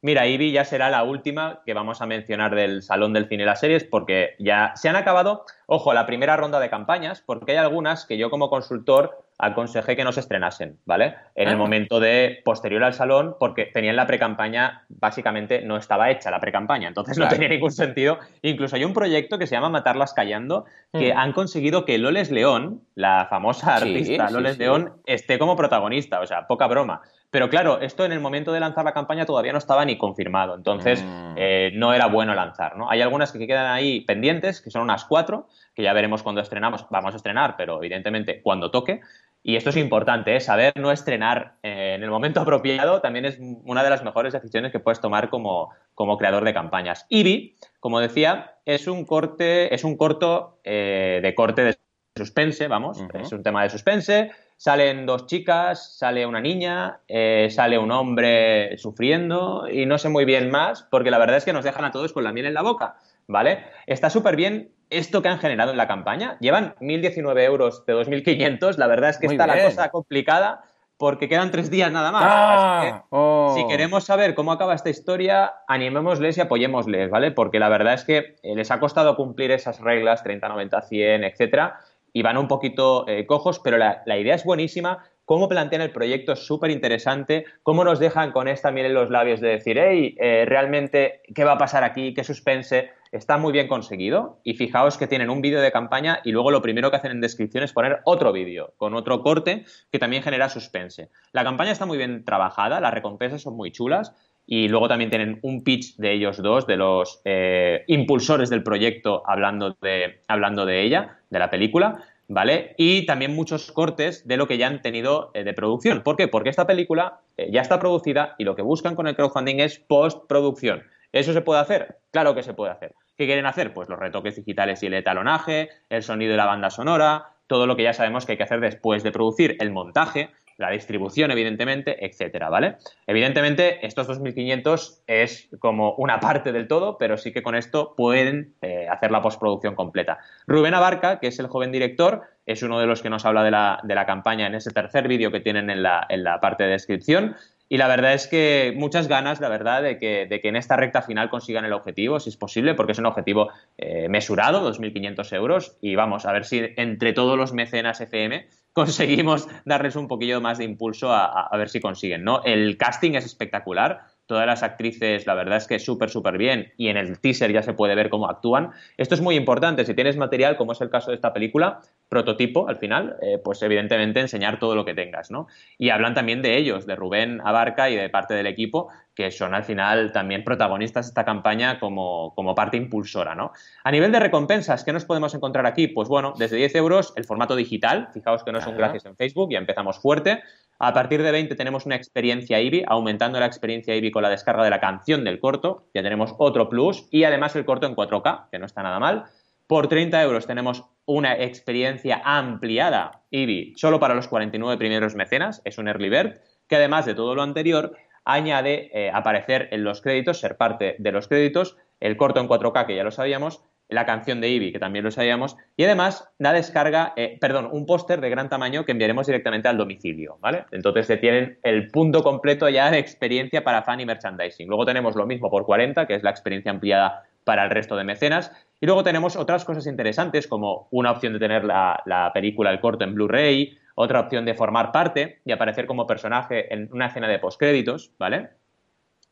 Mira, Eevee ya será la última que vamos a mencionar del Salón del Cine y las Series porque ya se han acabado Ojo, la primera ronda de campañas, porque hay algunas que yo como consultor aconsejé que no se estrenasen, ¿vale? En el Ah. momento de posterior al salón, porque tenían la precampaña, básicamente no estaba hecha la precampaña, entonces no tenía ningún sentido. Incluso hay un proyecto que se llama Matarlas Callando, que Mm. han conseguido que Loles León, la famosa artista sí, Loles sí. León, esté como protagonista, o sea, poca broma. Pero claro, esto en el momento de lanzar la campaña todavía no estaba ni confirmado, entonces Mm. eh, no era bueno lanzar, ¿no? Hay algunas que quedan ahí pendientes, que son unas cuatro, que ya veremos cuando estrenamos, vamos a estrenar, pero evidentemente cuando toque. Y esto es importante, ¿eh? saber no estrenar eh, en el momento <laughs> apropiado también es una de las mejores decisiones que puedes tomar como, como creador de campañas. Eevee, como decía, es un corte, es un corto eh, de corte de suspense, vamos, Ujú. es un tema de suspense. Salen dos chicas, sale una niña, eh, sale un hombre sufriendo y no sé muy bien más, porque la verdad es que nos dejan a todos con la miel en la boca, ¿vale? Está súper bien esto que han generado en la campaña. Llevan 1.019 euros de 2.500, la verdad es que Muy está la cosa complicada porque quedan tres días nada más. Ah, Así que oh. si queremos saber cómo acaba esta historia, animémosles y apoyémosles, ¿vale? Porque la verdad es que eh, les ha costado cumplir esas reglas, 30, 90, 100, etcétera, y van un poquito eh, cojos, pero la, la idea es buenísima. Cómo plantean el proyecto es súper interesante. Cómo nos dejan con esta miel en los labios de decir, hey, eh, realmente, ¿qué va a pasar aquí? ¿Qué suspense? Está muy bien conseguido. Y fijaos que tienen un vídeo de campaña y luego lo primero que hacen en descripción es poner otro vídeo con otro corte que también genera suspense. La campaña está muy bien trabajada, las recompensas son muy chulas. Y luego también tienen un pitch de ellos dos, de los eh, impulsores del proyecto, hablando de, hablando de ella, de la película, ¿vale? Y también muchos cortes de lo que ya han tenido eh, de producción. ¿Por qué? Porque esta película eh, ya está producida y lo que buscan con el crowdfunding es postproducción. ¿Eso se puede hacer? Claro que se puede hacer. ¿Qué quieren hacer? Pues los retoques digitales y el etalonaje, el sonido y la banda sonora, todo lo que ya sabemos que hay que hacer después de producir, el montaje, la distribución, evidentemente, etcétera, ¿vale? Evidentemente, estos 2.500 es como una parte del todo, pero sí que con esto pueden eh, hacer la postproducción completa. Rubén Abarca, que es el joven director, es uno de los que nos habla de la, de la campaña en ese tercer vídeo que tienen en la, en la parte de descripción. Y la verdad es que muchas ganas, la verdad, de que, de que en esta recta final consigan el objetivo, si es posible, porque es un objetivo eh, mesurado, 2.500 euros. Y vamos, a ver si entre todos los mecenas FM <laughs> conseguimos darles un poquillo más de impulso a, a, ver si consiguen, ¿no? El casting es espectacular. Todas las actrices, la verdad es que súper, súper bien. Y en el teaser ya se puede ver cómo actúan. Esto es muy importante. Si tienes material, como es el caso de esta película, prototipo al final, eh, pues evidentemente enseñar todo lo que tengas, ¿no? Y hablan también de ellos, de Rubén Abarca y de parte del equipo, que son al final también protagonistas de esta campaña como, como parte impulsora, ¿no? A nivel de recompensas, ¿qué nos podemos encontrar aquí? Pues bueno, desde 10 euros el formato digital, fijaos que no es un gracias en Facebook, ya empezamos fuerte. A partir de 20 tenemos una experiencia IBI, aumentando la experiencia IBI con la descarga de la canción del corto, ya tenemos otro plus y además el corto en 4K, que no está nada mal. Por 30 euros tenemos una experiencia ampliada IBI solo para los 49 primeros mecenas, es un early bird, que además de todo lo anterior añade eh, aparecer en los créditos, ser parte de los créditos, el corto en 4K, que ya lo sabíamos, la canción de Ivy, que también lo sabíamos, y además la descarga, eh, perdón, un póster de gran tamaño que enviaremos directamente al domicilio, ¿vale? Entonces te tienen el punto completo ya de experiencia para fan y merchandising. Luego tenemos lo mismo por 40, que es la experiencia ampliada para el resto de mecenas, y luego tenemos otras cosas interesantes como una opción de tener la, la película, el corto en Blu-ray, otra opción de formar parte y aparecer como personaje en una escena de postcréditos, ¿vale?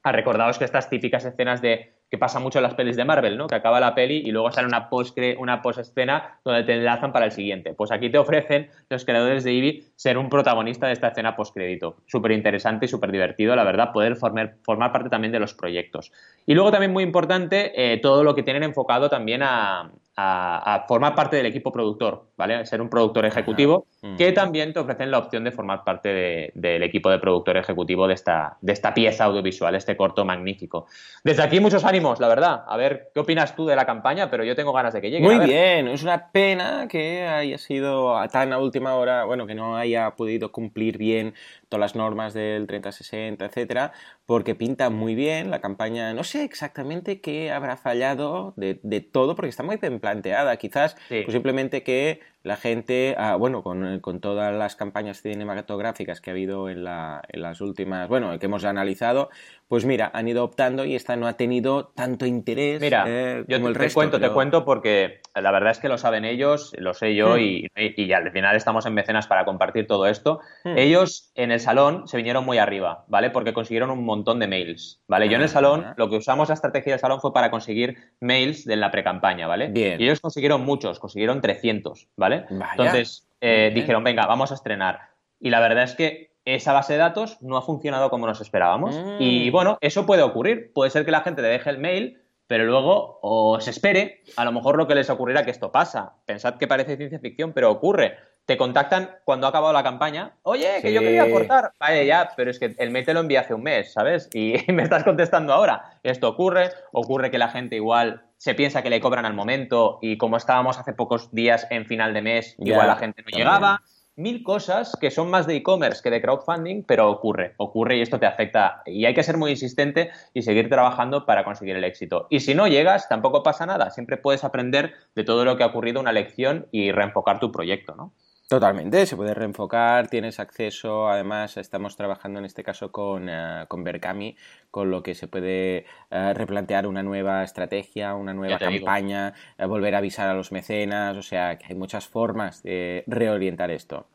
Ah, recordaos que estas típicas escenas de que pasa mucho en las pelis de Marvel, ¿no? Que acaba la peli y luego sale una post una post escena donde te enlazan para el siguiente. Pues aquí te ofrecen los creadores de Eevee ser un protagonista de esta escena post crédito. Súper interesante y súper divertido, la verdad, poder formar, parte también de los proyectos. Y luego también muy importante eh, todo lo que tienen enfocado también a, a, a, formar parte del equipo productor, ¿vale? Ser un productor ejecutivo, uh-huh. que también te ofrecen la opción de formar parte de, del equipo de productor ejecutivo de esta, de esta pieza audiovisual, este corto magnífico. Desde aquí muchos ánimos, la verdad. A ver, ¿qué opinas tú de la campaña? Pero yo tengo ganas de que llegue. Muy bien, es una pena que haya sido tan a última hora, bueno, que no haya podido cumplir bien todas las normas del 3060, etcétera, porque pinta muy bien la campaña. No sé exactamente qué habrá fallado de, de todo, porque está muy bien planteada. Quizás sí. pues simplemente que la gente, ah, bueno, con, con, todas las campañas cinematográficas que ha habido en, la, en las últimas, bueno, que hemos analizado, pues mira, han ido optando y esta no ha tenido tanto interés mira, eh, yo como te, el resto. Te cuento, te cuento porque la verdad es que lo saben ellos, lo sé yo hmm. y, y, al final estamos en mecenas para compartir todo esto. Hmm. Ellos en el salón se vinieron muy arriba, ¿vale? Porque consiguieron un montón de mails, ¿vale? Yo en el ah. salón, lo que usamos la estrategia del salón fue para conseguir mails de la precampaña, ¿vale? Bien. Y ellos consiguieron muchos, consiguieron 300, ¿vale? Entonces eh, dijeron, venga, vamos a estrenar. Y la verdad es que esa base de datos no ha funcionado como nos esperábamos. Mm. Y bueno, eso puede ocurrir. Puede ser que la gente le deje el mail, pero luego os espere. A lo mejor lo que les ocurrirá que esto pasa. Pensad que parece ciencia ficción, pero ocurre. Te contactan cuando ha acabado la campaña. Oye, que yo quería aportar. Vale, ya, pero es que el mail te lo envié hace un mes, ¿sabes? Y <laughs> me estás contestando ahora. Esto ocurre. Ocurre que la gente igual se piensa que le cobran al momento y como estábamos hace pocos días en final de mes, igual la gente no llegaba mil cosas que son más de e-commerce que de crowdfunding, pero ocurre, ocurre y esto te afecta. Y hay que ser muy insistente y seguir trabajando para conseguir el éxito. Y si no llegas, tampoco pasa nada. Siempre puedes aprender de todo lo que ha ocurrido una lección y reenfocar tu proyecto, ¿no? Totalmente, se puede reenfocar, tienes acceso, además estamos trabajando en este caso con, uh, con Berkami, con lo que se puede uh, replantear una nueva estrategia, una nueva campaña, uh, volver a avisar a los mecenas, o sea que hay muchas formas de reorientar esto.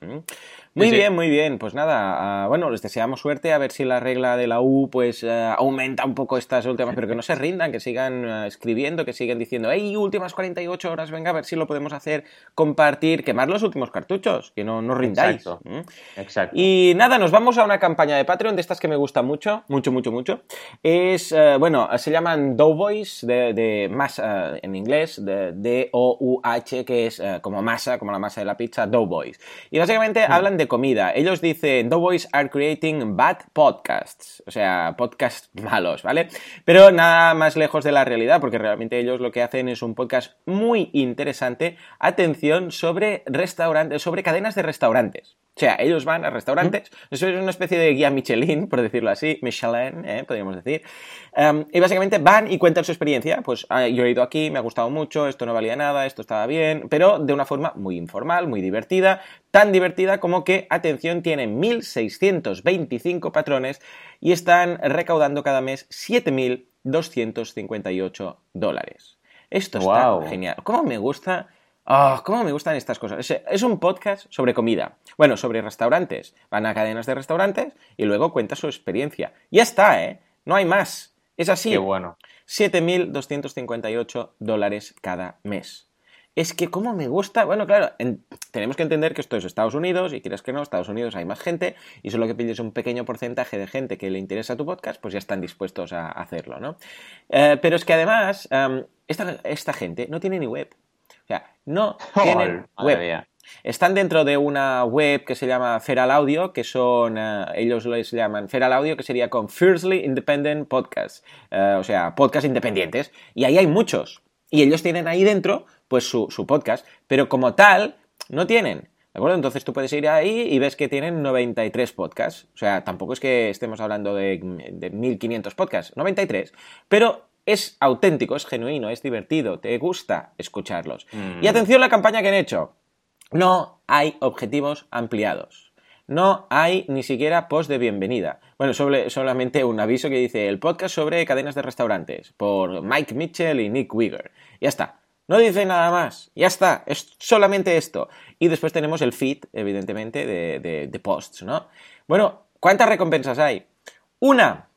Muy bien, muy bien. Pues nada, uh, bueno, les deseamos suerte a ver si la regla de la U pues uh, aumenta un poco estas últimas, pero que no se <laughs> rindan, que sigan escribiendo, que sigan diciendo, hey, últimas 48 horas, venga, a ver si lo podemos hacer, compartir, quemar los últimos cartuchos, que no, no rindáis. Exacto. ¿Mm? Exacto. Y nada, nos vamos a una campaña de Patreon de estas que me gusta mucho, mucho, mucho, mucho. Es, bueno, se llaman Doughboys, de, de masa en inglés, de D-O-U-H, que es como masa, como la masa de la pizza, Doughboys. Y básicamente mm. hablan de comida. Ellos dicen, Doughboys are creating bad podcasts, o sea, podcasts malos, ¿vale? Pero nada más lejos de la realidad, porque realmente ellos lo que hacen es un podcast muy interesante, atención, sobre restaurantes, sobre cadenas de restaurantes. O sea, ellos van a restaurantes, eso es una especie de guía Michelin, por decirlo así, Michelin, ¿eh? podríamos decir, um, y básicamente van y cuentan su experiencia, pues ah, yo he ido aquí, me ha gustado mucho, esto no valía nada, esto estaba bien, pero de una forma muy informal, muy divertida, tan divertida como que, atención, tienen 1.625 patrones y están recaudando cada mes 7.258 dólares. Esto está genial. ¿Cómo me gusta Oh, ¿Cómo me gustan estas cosas? Es, un podcast sobre comida. Bueno, sobre restaurantes. Van a cadenas de restaurantes y luego cuenta su experiencia. Ya está, ¿eh? No hay más. Es así. Qué bueno. 7.258 dólares cada mes. Es que cómo me gusta, bueno, claro, tenemos que entender que esto es Estados Unidos y quieres que no, Estados Unidos hay más gente y solo que pides un pequeño porcentaje de gente que le interesa tu podcast, pues ya están dispuestos a hacerlo, ¿no? Eh, pero es que además, em, esta, esta gente no tiene ni web. O sea, no <laughs> tienen web. Están dentro de una web que se llama Feral Audio, que son, uh, ellos les llaman Feral Audio, que sería con Fiercely Independent Podcast, uh, o sea, podcast independientes, y ahí hay muchos. Y ellos tienen ahí dentro, pues, su, su podcast, pero como tal, no tienen. ¿De acuerdo? Entonces tú puedes ir ahí y ves que tienen 93 podcasts. O sea, tampoco es que estemos hablando de, de 1500 podcasts, 93. Pero es auténtico, es genuino, es divertido, te gusta escucharlos. Y mm. atención la campaña que han hecho. No hay objetivos ampliados. No hay ni siquiera post de bienvenida. Bueno, solamente un aviso que dice el podcast sobre cadenas de restaurantes por Mike Mitchell y Nick Wigger. Ya está. No dice nada más. Ya está. Es solamente esto. Y después tenemos el feed, evidentemente, de, de posts, ¿no? Bueno, ¿cuántas recompensas hay? Una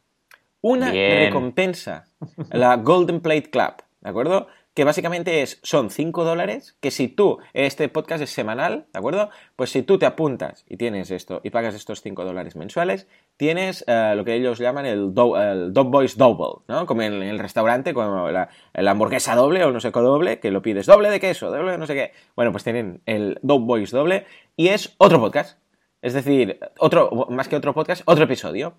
una recompensa, la Golden Plate Club, ¿de acuerdo? Que básicamente es, son 5 dólares, que si tú, este podcast es semanal, ¿de acuerdo? Pues si tú te apuntas y tienes esto y pagas estos 5 dólares mensuales, tienes uh, lo que ellos llaman el, do, el Dog Boys Double, ¿no? Como en, el restaurante, como la, la, hamburguesa doble o no sé qué doble, que lo pides doble de queso, doble de no sé qué. Bueno, pues tienen el Dog Boys Doble y es otro podcast. Es decir, otro, más que otro podcast, otro episodio.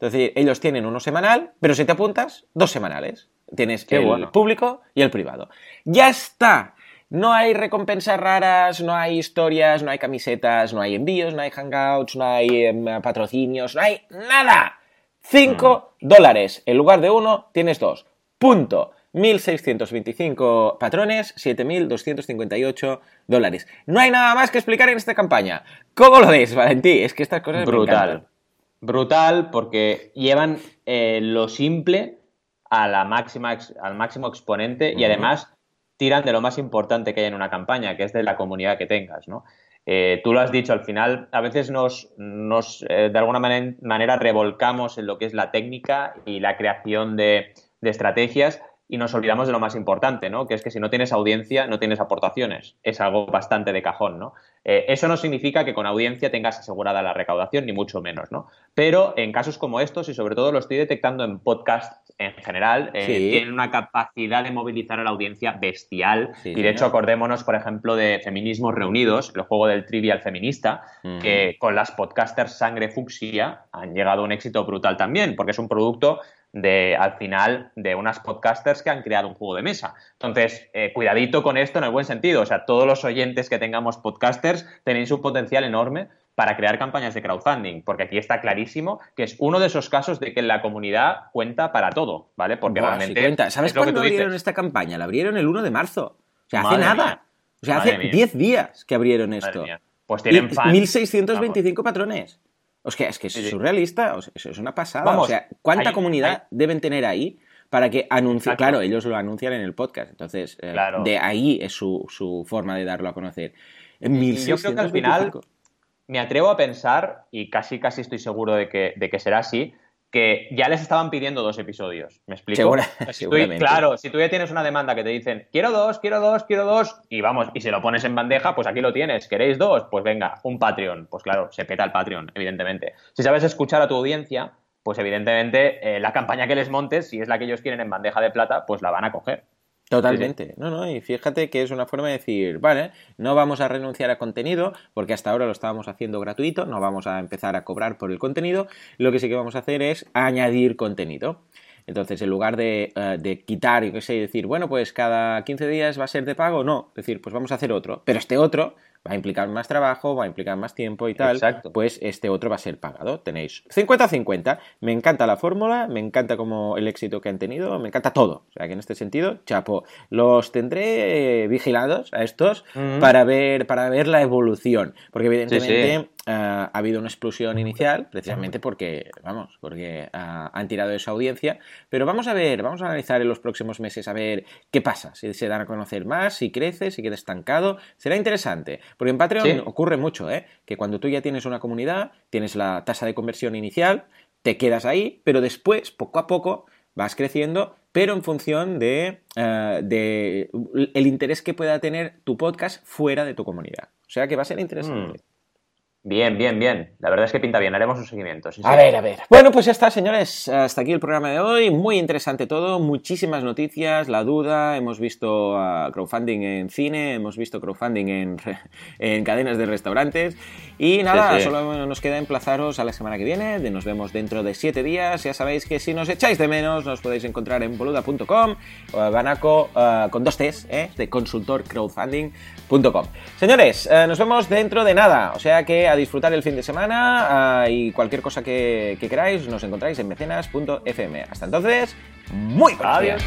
Es decir, ellos tienen uno semanal, pero si te apuntas, dos semanales. Tienes el público y el privado. ¡Ya está! No hay recompensas raras, no hay historias, no hay camisetas, no hay envíos, no hay hangouts, no hay em, patrocinios, no hay nada. Cinco mm. dólares. En lugar de uno, tienes dos. Punto. 1.625 patrones, 7.258 dólares. No hay nada más que explicar en esta campaña. ¿Cómo lo ves, Valentí? Es que estas cosas Brutal. Brutal porque llevan eh, lo simple a la máxima, al máximo exponente y además tiran de lo más importante que hay en una campaña, que es de la comunidad que tengas, ¿no? Eh, tú lo has dicho, al final a veces nos, nos eh, de alguna manera, revolcamos en lo que es la técnica y la creación de, de estrategias y nos olvidamos de lo más importante, ¿no? Que es que si no tienes audiencia, no tienes aportaciones. Es algo bastante de cajón, ¿no? Eh, eso no significa que con audiencia tengas asegurada la recaudación, ni mucho menos, ¿no? Pero en casos como estos, y sobre todo lo estoy detectando en podcasts en general, eh, tienen una capacidad de movilizar a la audiencia bestial. y de hecho, acordémonos, por ejemplo, de Feminismos Reunidos, el juego del trivial feminista, que con las podcasters Sangre Fucsia han llegado a un éxito brutal también, porque es un producto de, al final, de unas podcasters que han creado un juego de mesa. Entonces, eh, cuidadito con esto en el buen sentido. O sea, todos los oyentes que tengamos podcasters tenéis un potencial enorme para crear campañas de crowdfunding, porque aquí está clarísimo que es uno de esos casos de que la comunidad cuenta para todo, ¿vale? Porque realmente. ¿Sabes cuándo abrieron esta campaña? La abrieron el 1 de marzo. O sea, hace nada. O sea, hace 10 días que abrieron esto. Pues tienen fans. 1625 patrones. O sea, es que es surrealista, eso es una pasada. o sea, ¿cuánta comunidad deben tener ahí para que anuncie? Claro, ellos lo anuncian en el podcast, entonces eh, de ahí es su, forma de darlo a conocer. Yo creo que al final me atrevo a pensar, y casi casi estoy seguro de que, de que será así, que ya les estaban pidiendo dos episodios. ¿Me explico? claro, si tú ya tienes una demanda que te dicen, quiero dos, quiero dos, quiero dos, y vamos, y se lo pones en bandeja, pues aquí lo tienes. ¿Queréis dos? Pues venga, un Patreon. Pues claro, se peta el Patreon, evidentemente. Si sabes escuchar a tu audiencia, pues evidentemente eh, la campaña que les montes, si es la que ellos quieren en bandeja de plata, pues la van a coger. Totalmente. No, no, y fíjate que es una forma de decir, vale, no vamos a renunciar a contenido, porque hasta ahora lo estábamos haciendo gratuito, no vamos a empezar a cobrar por el contenido, lo que sí que vamos a hacer es añadir contenido. Entonces, en lugar de, eh, de quitar, y qué sé, decir, bueno, pues cada 15 días va a ser de pago, no, decir, pues vamos a hacer otro, pero este otro va a implicar más trabajo, va a implicar más tiempo y tal, pues este otro va a ser pagado. Tenéis 50-50. Me encanta la fórmula, me encanta como el éxito que han tenido, me encanta todo. O sea que en este sentido, chapo, los tendré vigilados a estos para ver para ver la evolución, porque evidentemente ha habido una explosión inicial, precisamente porque, vamos, porque han tirado esa audiencia. Pero vamos a ver, vamos a analizar en los próximos meses a ver qué pasa, si se dan a conocer más, si crece, si queda estancado. Será interesante, porque en Patreon ocurre mucho, ¿eh? Que cuando tú ya tienes una comunidad, tienes la tasa de conversión inicial, te quedas ahí, pero después, poco a poco, vas creciendo, pero en función de, eh, de el interés que pueda tener tu podcast fuera de tu comunidad. O sea que va a ser interesante. Mm. Bien, bien, bien. La verdad es que pinta bien. Haremos un seguimiento. a ver, a ver. Bueno, pues ya está, señores. Hasta aquí el programa de hoy. Muy interesante todo. Muchísimas noticias. La duda. Hemos visto crowdfunding en cine. Hemos visto crowdfunding en, en cadenas de restaurantes. Y nada, solo nos queda emplazaros a la semana que viene. Nos vemos dentro de siete días. Ya sabéis que si nos echáis de menos, nos podéis encontrar en boluda.com o Banaco uh, con dos T's, ¿eh? de Señores, uh, nos vemos dentro de nada. O sea que a disfrutar el fin de semana uh, y cualquier cosa que, que, queráis, nos encontráis en mecenas.fm. Hasta entonces, muy buenos Adiós.